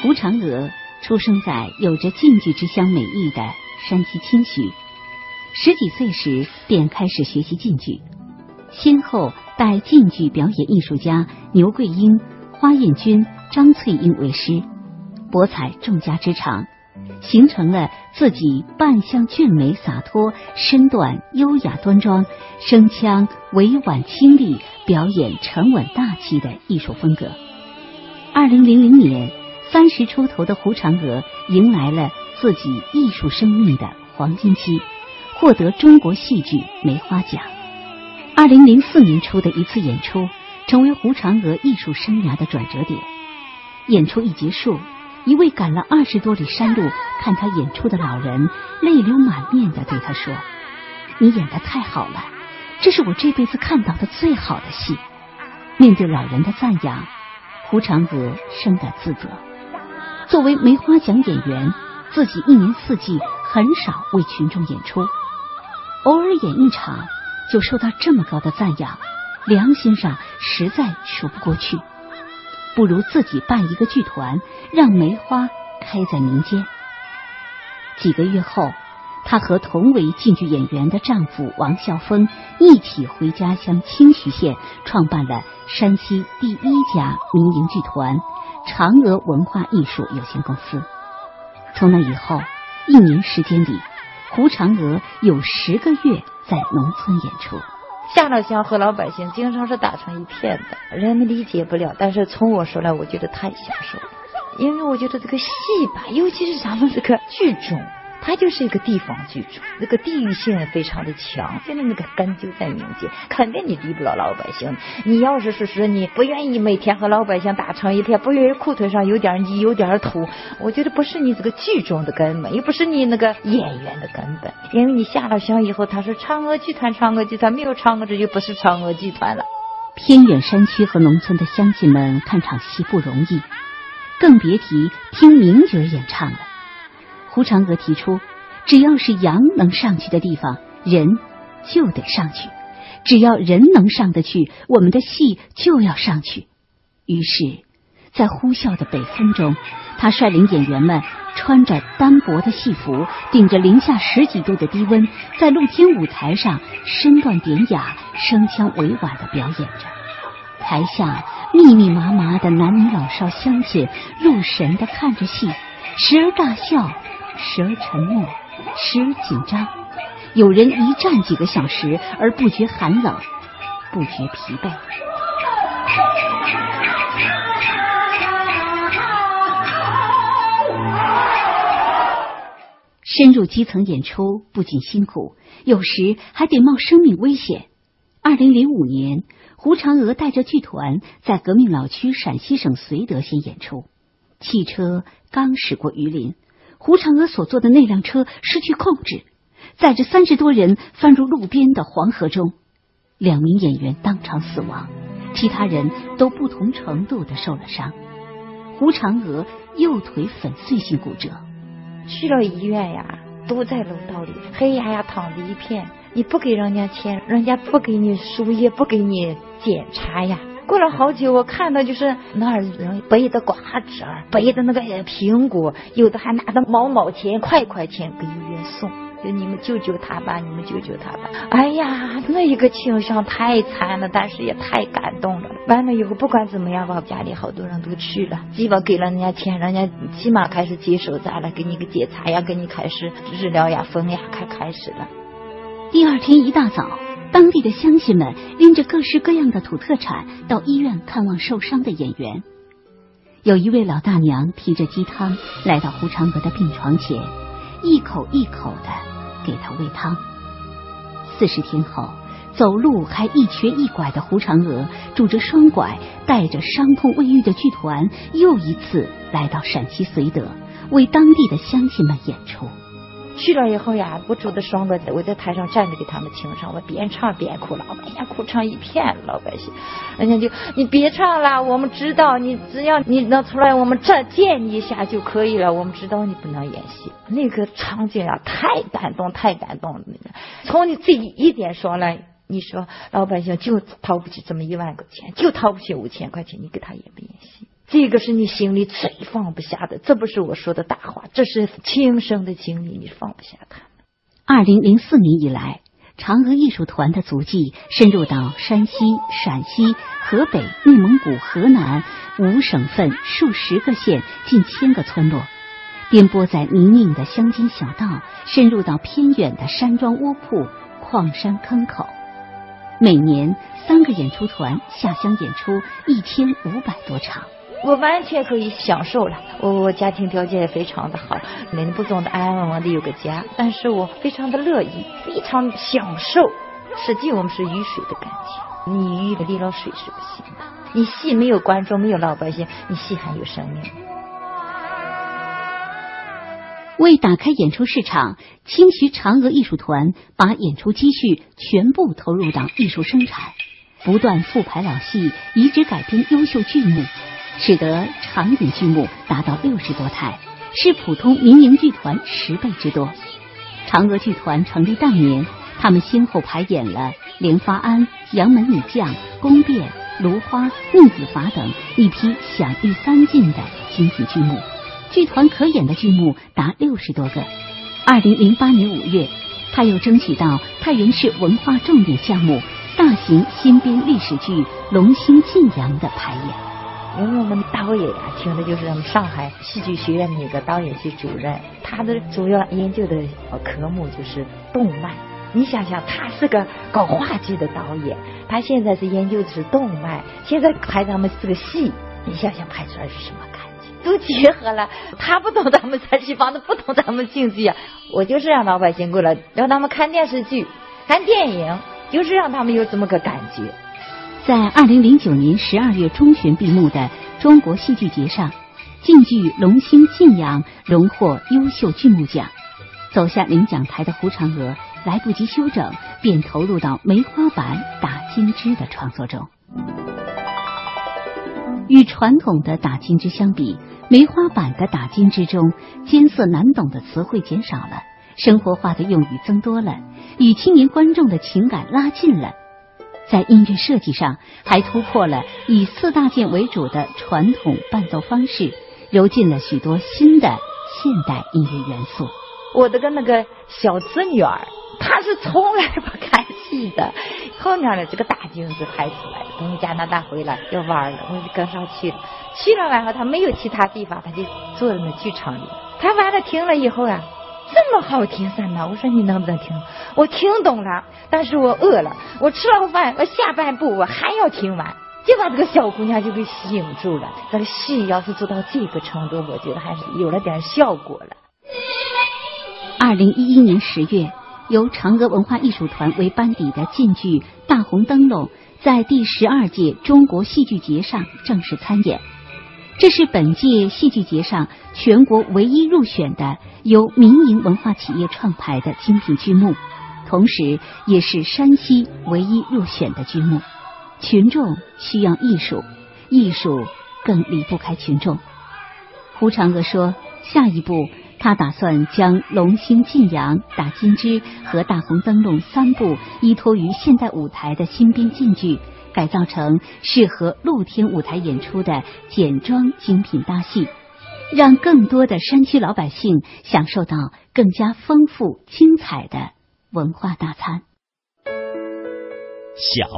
胡嫦娥出生在有着晋剧之乡美誉的山西清徐，十几岁时便开始学习晋剧，先后拜晋剧表演艺术家牛桂英、花艳君、张翠英为师，博采众家之长。形成了自己扮相俊美洒脱、身段优雅端庄、声腔委婉清丽、表演沉稳大气的艺术风格。二零零零年，三十出头的胡嫦娥迎来了自己艺术生命的黄金期，获得中国戏剧梅花奖。二零零四年初的一次演出，成为胡嫦娥艺术生涯的转折点。演出一结束。一位赶了二十多里山路看他演出的老人，泪流满面的对他说：“你演的太好了，这是我这辈子看到的最好的戏。”面对老人的赞扬，胡嫦娥深感自责。作为梅花奖演员，自己一年四季很少为群众演出，偶尔演一场就受到这么高的赞扬，良心上实在说不过去。不如自己办一个剧团，让梅花开在民间。几个月后，她和同为京剧演员的丈夫王孝峰一起回家乡清徐县，创办了山西第一家民营剧团——嫦娥文化艺术有限公司。从那以后，一年时间里，胡嫦娥有十个月在农村演出。下了乡和老百姓经常是打成一片的，人们理解不了。但是从我说来，我觉得太享受了，因为我觉得这个戏吧，尤其是咱们这个剧种。它就是一个地方剧种，那个地域性非常的强。现在那个根就在民间，肯定你离不了老百姓。你要是说是你不愿意每天和老百姓打成一片，不愿意裤腿上有点泥有点土，我觉得不是你这个剧种的根本，也不是你那个演员的根本。因为你下了乡以后，他说嫦娥剧团，嫦娥剧团没有嫦娥，这就不是嫦娥剧团了。偏远山区和农村的乡亲们看场戏不容易，更别提听名角演唱了。胡嫦娥提出，只要是羊能上去的地方，人就得上去；只要人能上得去，我们的戏就要上去。于是，在呼啸的北风中，他率领演员们穿着单薄的戏服，顶着零下十几度的低温，在露天舞台上身段典雅、声腔委婉的表演着。台下密密麻麻的男女老少乡亲入神的看着戏，时而大笑。时而沉默，时而紧张，有人一站几个小时而不觉寒冷，不觉疲惫。深入基层演出不仅辛苦，有时还得冒生命危险。二零零五年，胡嫦娥带着剧团在革命老区陕西省绥德县演出，汽车刚驶过榆林。胡嫦娥所坐的那辆车失去控制，载着三十多人翻入路边的黄河中，两名演员当场死亡，其他人都不同程度的受了伤。胡嫦娥右腿粉碎性骨折，去了医院呀，都在楼道里黑压压躺着一片，你不给人家钱，人家不给你输液，不给你检查呀。过了好久，我看到就是那儿人背的瓜子儿，背的那个苹果，有的还拿着毛毛钱、块块钱给医院送，就你们救救他吧，你们救救他吧。哎呀，那一个景象太惨了，但是也太感动了。完了以后，不管怎么样吧，家里好多人都去了，基本给了人家钱，人家起码开始接手咱了，给你个检查呀，给你开始治疗呀、分呀，开开始了。第二天一大早。当地的乡亲们拎着各式各样的土特产到医院看望受伤的演员。有一位老大娘提着鸡汤来到胡嫦娥的病床前，一口一口的给她喂汤。四十天后，走路还一瘸一拐的胡嫦娥拄着双拐，带着伤痛未愈的剧团，又一次来到陕西绥德，为当地的乡亲们演出。去了以后呀，我拄着双拐，我在台上站着给他们清唱，我边唱边哭，老百姓哭成一片，老百姓，人家就你别唱了，我们知道你只要你能出来，我们这见你一下就可以了，我们知道你不能演戏。那个场景啊，太感动，太感动了。从你这一点说来，你说老百姓就掏不起这么一万块钱，就掏不起五千块钱，你给他演不演戏？这个是你心里最放不下的，这不是我说的大话，这是亲身的经历，你放不下他。二零零四年以来，嫦娥艺术团的足迹深入到山西、陕西、河北、内蒙古、河南五省份数十个县、近千个村落，颠簸在泥泞的乡间小道，深入到偏远的山庄窝铺、矿山坑口。每年三个演出团下乡演出一千五百多场。我完全可以享受了，我我家庭条件也非常的好，能不总的安安稳稳的有个家，但是我非常的乐意，非常享受。实际我们是鱼水的感情，你鱼离了水是不行的。你戏没有观众，没有老百姓，你戏还有生命。为打开演出市场，清徐嫦娥艺术团把演出积蓄全部投入到艺术生产，不断复排老戏，移植改编优秀剧目。使得长演剧目达到六十多台，是普通民营剧团十倍之多。嫦娥剧团成立当年，他们先后排演了《莲花庵》《杨门女将》《宫变》《芦花》《逆子法》等一批享誉三晋的精品剧目，剧团可演的剧目达六十多个。二零零八年五月，他又争取到太原市文化重点项目大型新编历史剧《龙兴晋阳》的排演。因为我们导演啊，请的就是我们上海戏剧学院那个导演系主任，他的主要研究的科目就是动漫。你想想，他是个搞话剧的导演，他现在是研究的是动漫，现在拍咱们这个戏，你想想拍出来是什么感觉？都结合了，他不懂咱们山西方的，不懂咱们京剧啊。我就是让老百姓过来，让他们看电视剧、看电影，就是让他们有这么个感觉。在二零零九年十二月中旬闭幕的中国戏剧节上，晋剧《龙兴晋阳》荣获优秀剧目奖。走下领奖台的胡嫦娥来不及休整，便投入到梅花板打金枝的创作中。与传统的打金枝相比，梅花板的打金枝中艰涩难懂的词汇减少了，生活化的用语增多了，与青年观众的情感拉近了。在音乐设计上，还突破了以四大件为主的传统伴奏方式，揉进了许多新的现代音乐元素。我的个那个小侄女儿，她是从来不看戏的，后面的这个大镜子拍出来。从加拿大回来要玩了，我就跟上去了。去了完后，她没有其他地方，她就坐在那剧场里。她完了听了以后啊。这么好听三呢？我说你能不能听？我听懂了，但是我饿了。我吃了饭，我下半部我还要听完，就把这个小姑娘就给吸引住了。这个戏要是做到这个程度，我觉得还是有了点效果了。二零一一年十月，由嫦娥文化艺术团为班底的晋剧《大红灯笼》在第十二届中国戏剧节上正式参演。这是本届戏剧节上全国唯一入选的由民营文化企业创排的精品剧目，同时也是山西唯一入选的剧目。群众需要艺术，艺术更离不开群众。胡嫦娥说：“下一步，他打算将《龙兴晋阳》《打金枝》和《大红灯笼》三部依托于现代舞台的新编晋剧。”改造成适合露天舞台演出的简装精品大戏，让更多的山区老百姓享受到更加丰富精彩的文化大餐。小。